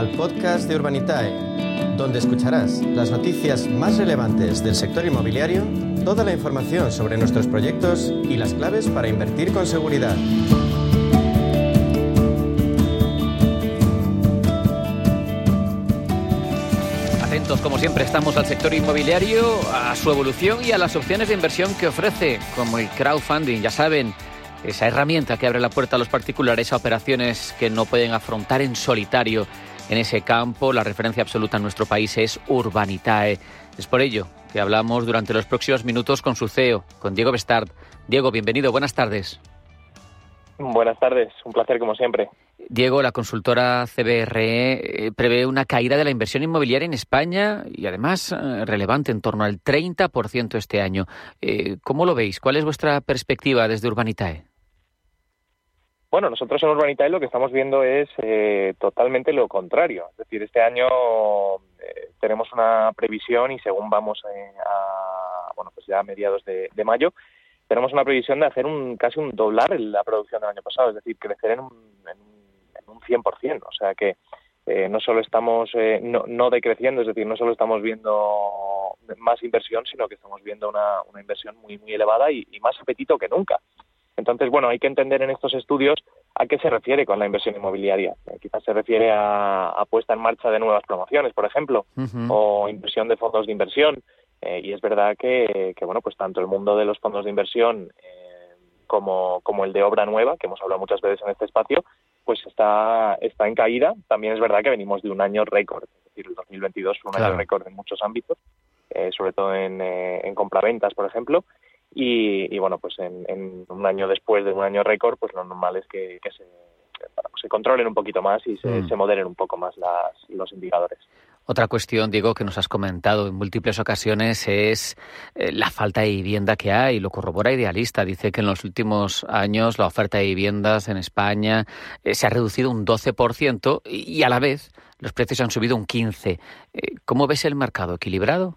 al podcast de Urbanitae, donde escucharás las noticias más relevantes del sector inmobiliario, toda la información sobre nuestros proyectos y las claves para invertir con seguridad. Atentos, como siempre, estamos al sector inmobiliario, a su evolución y a las opciones de inversión que ofrece, como el crowdfunding, ya saben esa herramienta que abre la puerta a los particulares a operaciones que no pueden afrontar en solitario. En ese campo, la referencia absoluta en nuestro país es Urbanitae. Es por ello que hablamos durante los próximos minutos con su CEO, con Diego Bestard. Diego, bienvenido, buenas tardes. Buenas tardes, un placer como siempre. Diego, la consultora CBRE eh, prevé una caída de la inversión inmobiliaria en España y además eh, relevante, en torno al 30% este año. Eh, ¿Cómo lo veis? ¿Cuál es vuestra perspectiva desde Urbanitae? Bueno, nosotros en Urbanitae lo que estamos viendo es eh, totalmente lo contrario. Es decir, este año eh, tenemos una previsión y según vamos eh, a, bueno, pues ya a mediados de, mayo, tenemos una previsión de hacer un casi un doblar la producción del año pasado, es decir, crecer en un, en un 100%. O sea que no solo estamos no, no, decreciendo, es decir, no solo estamos viendo más inversión, sino que estamos viendo una, una inversión muy, muy elevada y más apetito que nunca. Entonces, bueno, hay que entender en estos estudios a qué se refiere con la inversión inmobiliaria. Eh, quizás se refiere a, puesta en marcha de nuevas promociones, por ejemplo, o inversión de fondos de inversión. Eh, y es verdad que, bueno, pues tanto el mundo de los fondos de inversión eh, como, como el de obra nueva, que hemos hablado muchas veces en este espacio, pues está, está en caída. También es verdad que venimos de un año récord, es decir, el 2022 fue un año récord en muchos ámbitos, sobre todo en, en compraventas, por ejemplo, y, bueno, pues en, un año después de un año récord, pues lo normal es que, se, se, controlen un poquito más y se, mm. moderen un poco más las, los indicadores. Otra cuestión, Diego, que nos has comentado en múltiples ocasiones es eh, la falta de vivienda que hay. Lo corrobora Idealista. Dice que en los últimos años la oferta de viviendas en España eh, se ha reducido un 12% y, a la vez los precios han subido un 15%. Eh, ¿Cómo ves el mercado? ¿Equilibrado?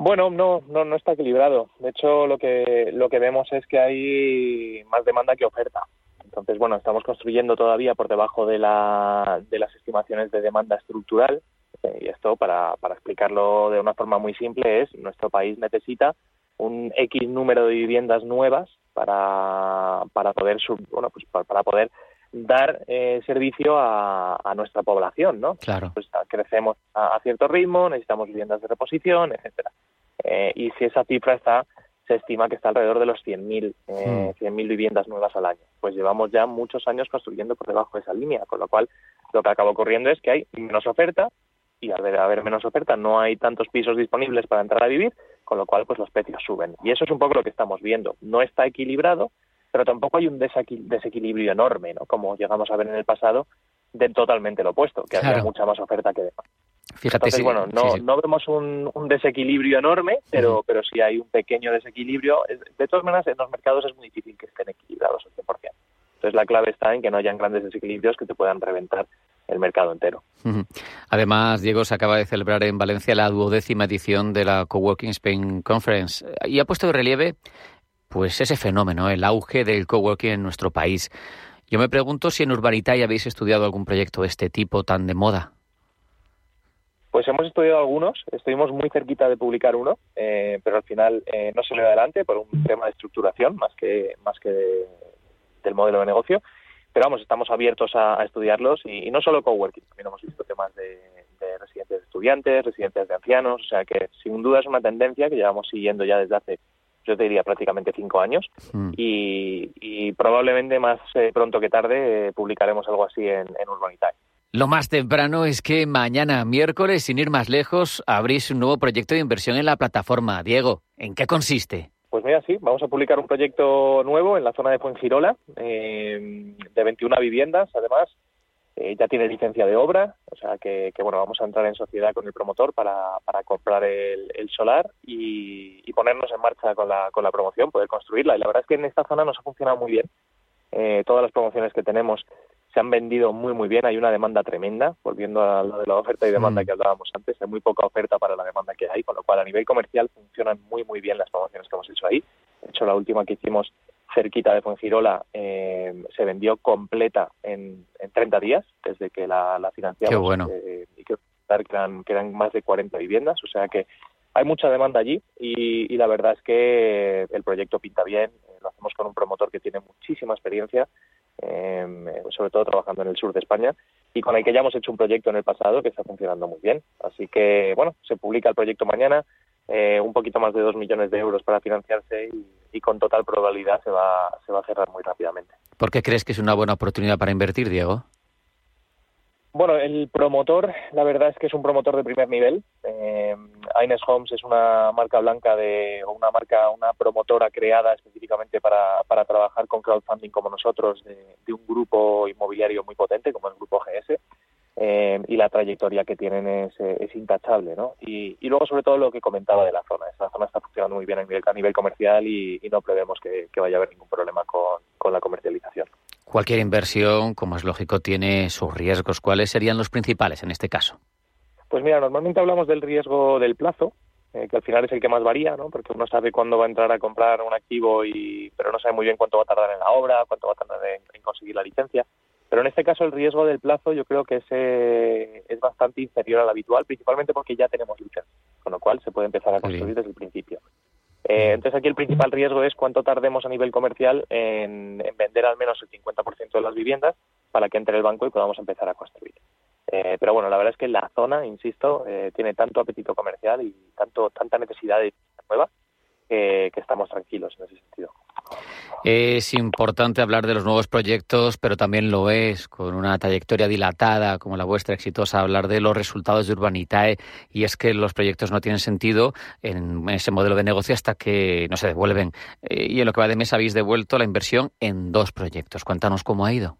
Bueno, no, no, no está equilibrado. De hecho, lo que, lo que vemos es que hay más demanda que oferta. Entonces, bueno, estamos construyendo todavía por debajo de, la, de las estimaciones de demanda estructural. Eh, y esto, para, para explicarlo de una forma muy simple, es nuestro país necesita un X número de viviendas nuevas para, para poder bueno, pues para, poder dar eh, servicio a, a, nuestra población, ¿no? Claro. Pues crecemos a, a, cierto ritmo, necesitamos viviendas de reposición, etcétera. Eh, y si esa cifra está, se estima que está alrededor de los 100.000 eh, hmm. viviendas nuevas al año. Pues llevamos ya muchos años construyendo por debajo de esa línea, con lo cual lo que acaba ocurriendo es que hay menos oferta y al haber menos oferta no hay tantos pisos disponibles para entrar a vivir, con lo cual pues los precios suben. Y eso es un poco lo que estamos viendo. No está equilibrado, pero tampoco hay un desequilibrio enorme, ¿no? Como llegamos a ver en el pasado, de totalmente lo opuesto, que había mucha más oferta que demanda. Fíjate, Entonces, bueno, no, no vemos un, desequilibrio enorme, pero, pero sí hay un pequeño desequilibrio. De todas maneras, en los mercados es muy difícil que estén equilibrados al 100%. Entonces, la clave está en que no hayan grandes desequilibrios que te puedan reventar el mercado entero. Además, Diego se acaba de celebrar en Valencia la duodécima edición de la Coworking Spain Conference y ha puesto de relieve pues ese fenómeno, el auge del coworking en nuestro país. Yo me pregunto si en Urbanitae habéis estudiado algún proyecto de este tipo tan de moda. Pues hemos estudiado algunos, estuvimos muy cerquita de publicar uno, eh, pero al final eh, no se le adelante por un tema de estructuración más que más que del modelo de negocio. Pero vamos, estamos abiertos a, estudiarlos y, no solo coworking, también hemos visto temas de, de residencias de estudiantes, residencias de ancianos, o sea que sin duda es una tendencia que llevamos siguiendo ya desde hace yo te diría prácticamente cinco años hmm. y, probablemente más eh, pronto que tarde publicaremos algo así en, en Urbanitae. Lo más temprano es que mañana, miércoles, sin ir más lejos, abrís un nuevo proyecto de inversión en la plataforma. Diego, ¿en qué consiste? Pues mira, sí, vamos a publicar un proyecto nuevo en la zona de Fuengirola, eh, de 21 viviendas, además. Eh, ya tiene licencia de obra, o sea que, bueno, vamos a entrar en sociedad con el promotor para, para comprar el, solar y, ponernos en marcha con la, con la promoción, poder construirla. Y la verdad es que en esta zona nos ha funcionado muy bien. Eh, todas las promociones que tenemos se han vendido muy muy bien, hay una demanda tremenda, volviendo a lo de la oferta y demanda mm. que hablábamos antes, hay muy poca oferta para la demanda que hay, con lo cual a nivel comercial funcionan muy muy bien las promociones que hemos hecho ahí. De hecho, la última que hicimos cerquita de Fuengirola, eh, se vendió completa en, en 30 días desde que la, la financiamos. Qué bueno. Eh, y que eran, que eran más de 40 viviendas, o sea que hay mucha demanda allí y, y la verdad es que el proyecto pinta bien. eh, Lo hacemos con un promotor que tiene muchísima experiencia, eh, sobre todo trabajando en el sur de España, y con el que ya hemos hecho un proyecto en el pasado que está funcionando muy bien. Así que, bueno, se publica el proyecto mañana, eh, un poquito más de dos millones de euros para financiarse y, y con total probabilidad se va, se va a cerrar muy rápidamente. ¿Por qué crees que es una buena oportunidad para invertir, Diego? Bueno, el promotor, la verdad es que es un promotor de primer nivel. Eh, Aines Homes es una marca blanca de, o una marca, una promotora creada específicamente para, para trabajar con crowdfunding como nosotros, de, de un grupo inmobiliario muy potente como el Grupo GS. Eh, y la trayectoria que tienen es, intachable, ¿no? Y, y, luego, sobre todo, lo que comentaba de la zona. Esta zona está funcionando muy bien a nivel, a nivel comercial y, no prevemos que, vaya a haber ningún problema con la comercialización. Cualquier inversión, como es lógico, tiene sus riesgos. ¿Cuáles serían los principales en este caso? Pues mira, normalmente hablamos del riesgo del plazo, eh, que al final es el que más varía, ¿no? Porque uno sabe cuándo va a entrar a comprar un activo, y pero no sabe muy bien cuánto va a tardar en la obra, cuánto va a tardar en, en conseguir la licencia. Pero en este caso el riesgo del plazo yo creo que es, eh, es bastante inferior al habitual, principalmente porque ya tenemos licencia, con lo cual se puede empezar a construir desde el principio. Eh, entonces aquí el principal riesgo es cuánto tardemos a nivel comercial en, en vender al menos el 50% de las viviendas para que entre el banco y podamos empezar a construir. Eh, pero bueno, la verdad es que la zona, insisto, eh, tiene tanto apetito comercial y tanto tanta necesidad de nueva que, que estamos tranquilos en ese sentido. Es importante hablar de los nuevos proyectos, pero también lo es, con una trayectoria dilatada como la vuestra, exitosa, hablar de los resultados de Urbanitae. Y es que los proyectos no tienen sentido en ese modelo de negocio hasta que no se devuelven. Eh, y en lo que va de mes habéis devuelto la inversión en dos proyectos. Cuéntanos cómo ha ido.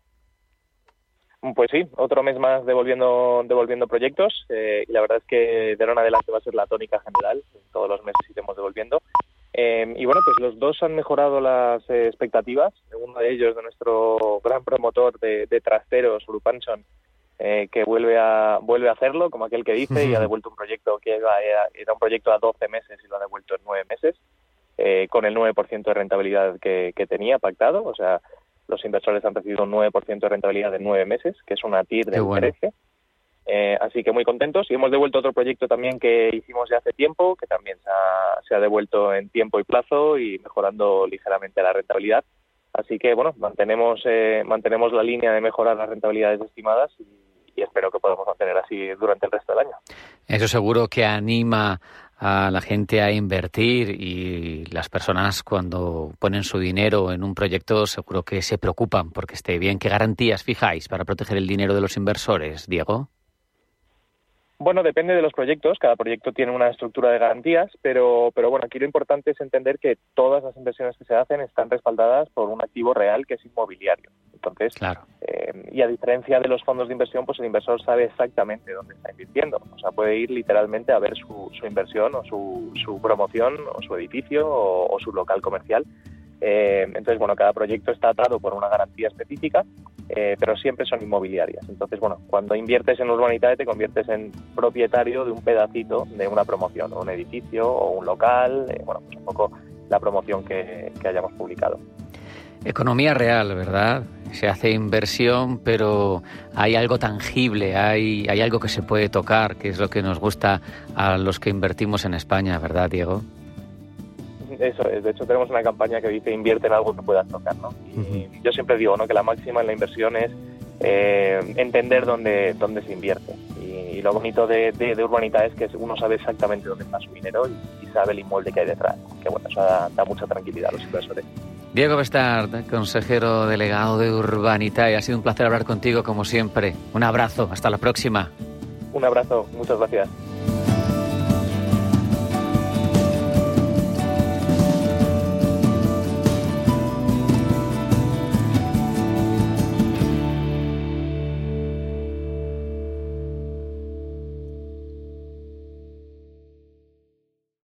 Pues sí, otro mes más devolviendo, devolviendo proyectos eh, y la verdad es que de ahora en adelante va a ser la tónica general, todos los meses iremos devolviendo. Eh, y bueno, pues los dos han mejorado las eh, expectativas, uno de ellos de nuestro gran promotor de, de trasteros, Urupanson, eh, que vuelve a vuelve a hacerlo, como aquel que dice, uh -huh. y ha devuelto un proyecto que era, era, un proyecto a 12 meses y lo ha devuelto en 9 meses, eh, con el 9% de rentabilidad que, que tenía pactado, o sea, los inversores han recibido un 9% de rentabilidad en nueve meses, que es una TIR de bueno. 13. Eh, así que muy contentos. Y hemos devuelto otro proyecto también que hicimos ya hace tiempo, que también se ha, devuelto en tiempo y plazo y mejorando ligeramente la rentabilidad. Así que, bueno, mantenemos, eh, mantenemos la línea de mejorar las rentabilidades estimadas y, y espero que podamos mantener así durante el resto del año. Eso seguro que anima a la gente a invertir y las personas cuando ponen su dinero en un proyecto seguro que se preocupan porque esté bien. ¿Qué garantías fijáis para proteger el dinero de los inversores, Diego? Bueno, depende de los proyectos. Cada proyecto tiene una estructura de garantías, pero, pero bueno, aquí lo importante es entender que todas las inversiones que se hacen están respaldadas por un activo real que es inmobiliario. Entonces, claro. eh, y a diferencia de los fondos de inversión, pues el inversor sabe exactamente dónde está invirtiendo. O sea, puede ir literalmente a ver su, su inversión o su, su, promoción o su edificio o, o su local comercial. Eh, entonces, bueno, cada proyecto está atado por una garantía específica, eh, pero siempre son inmobiliarias. Entonces, bueno, cuando inviertes en Urbanitae te conviertes en propietario de un pedacito de una promoción, o un edificio o un local, eh, bueno, pues un poco la promoción que, que hayamos publicado. Economía real, ¿verdad? Se hace inversión, pero hay algo tangible, hay, hay algo que se puede tocar, que es lo que nos gusta a los que invertimos en España, ¿verdad, Diego? Eso es, de hecho tenemos una campaña que dice invierte en algo que puedas tocar, ¿no? Uh -huh. yo siempre digo, ¿no? Que la máxima en la inversión es eh, entender dónde, dónde se invierte. Y, y lo bonito de, de, de, Urbanita es que uno sabe exactamente dónde está su dinero y, y sabe el inmueble que hay detrás. Que bueno, eso da, da mucha tranquilidad a los inversores. Diego Bestard, consejero delegado de Urbanita, y ha sido un placer hablar contigo como siempre. Un abrazo, hasta la próxima. Un abrazo, muchas gracias.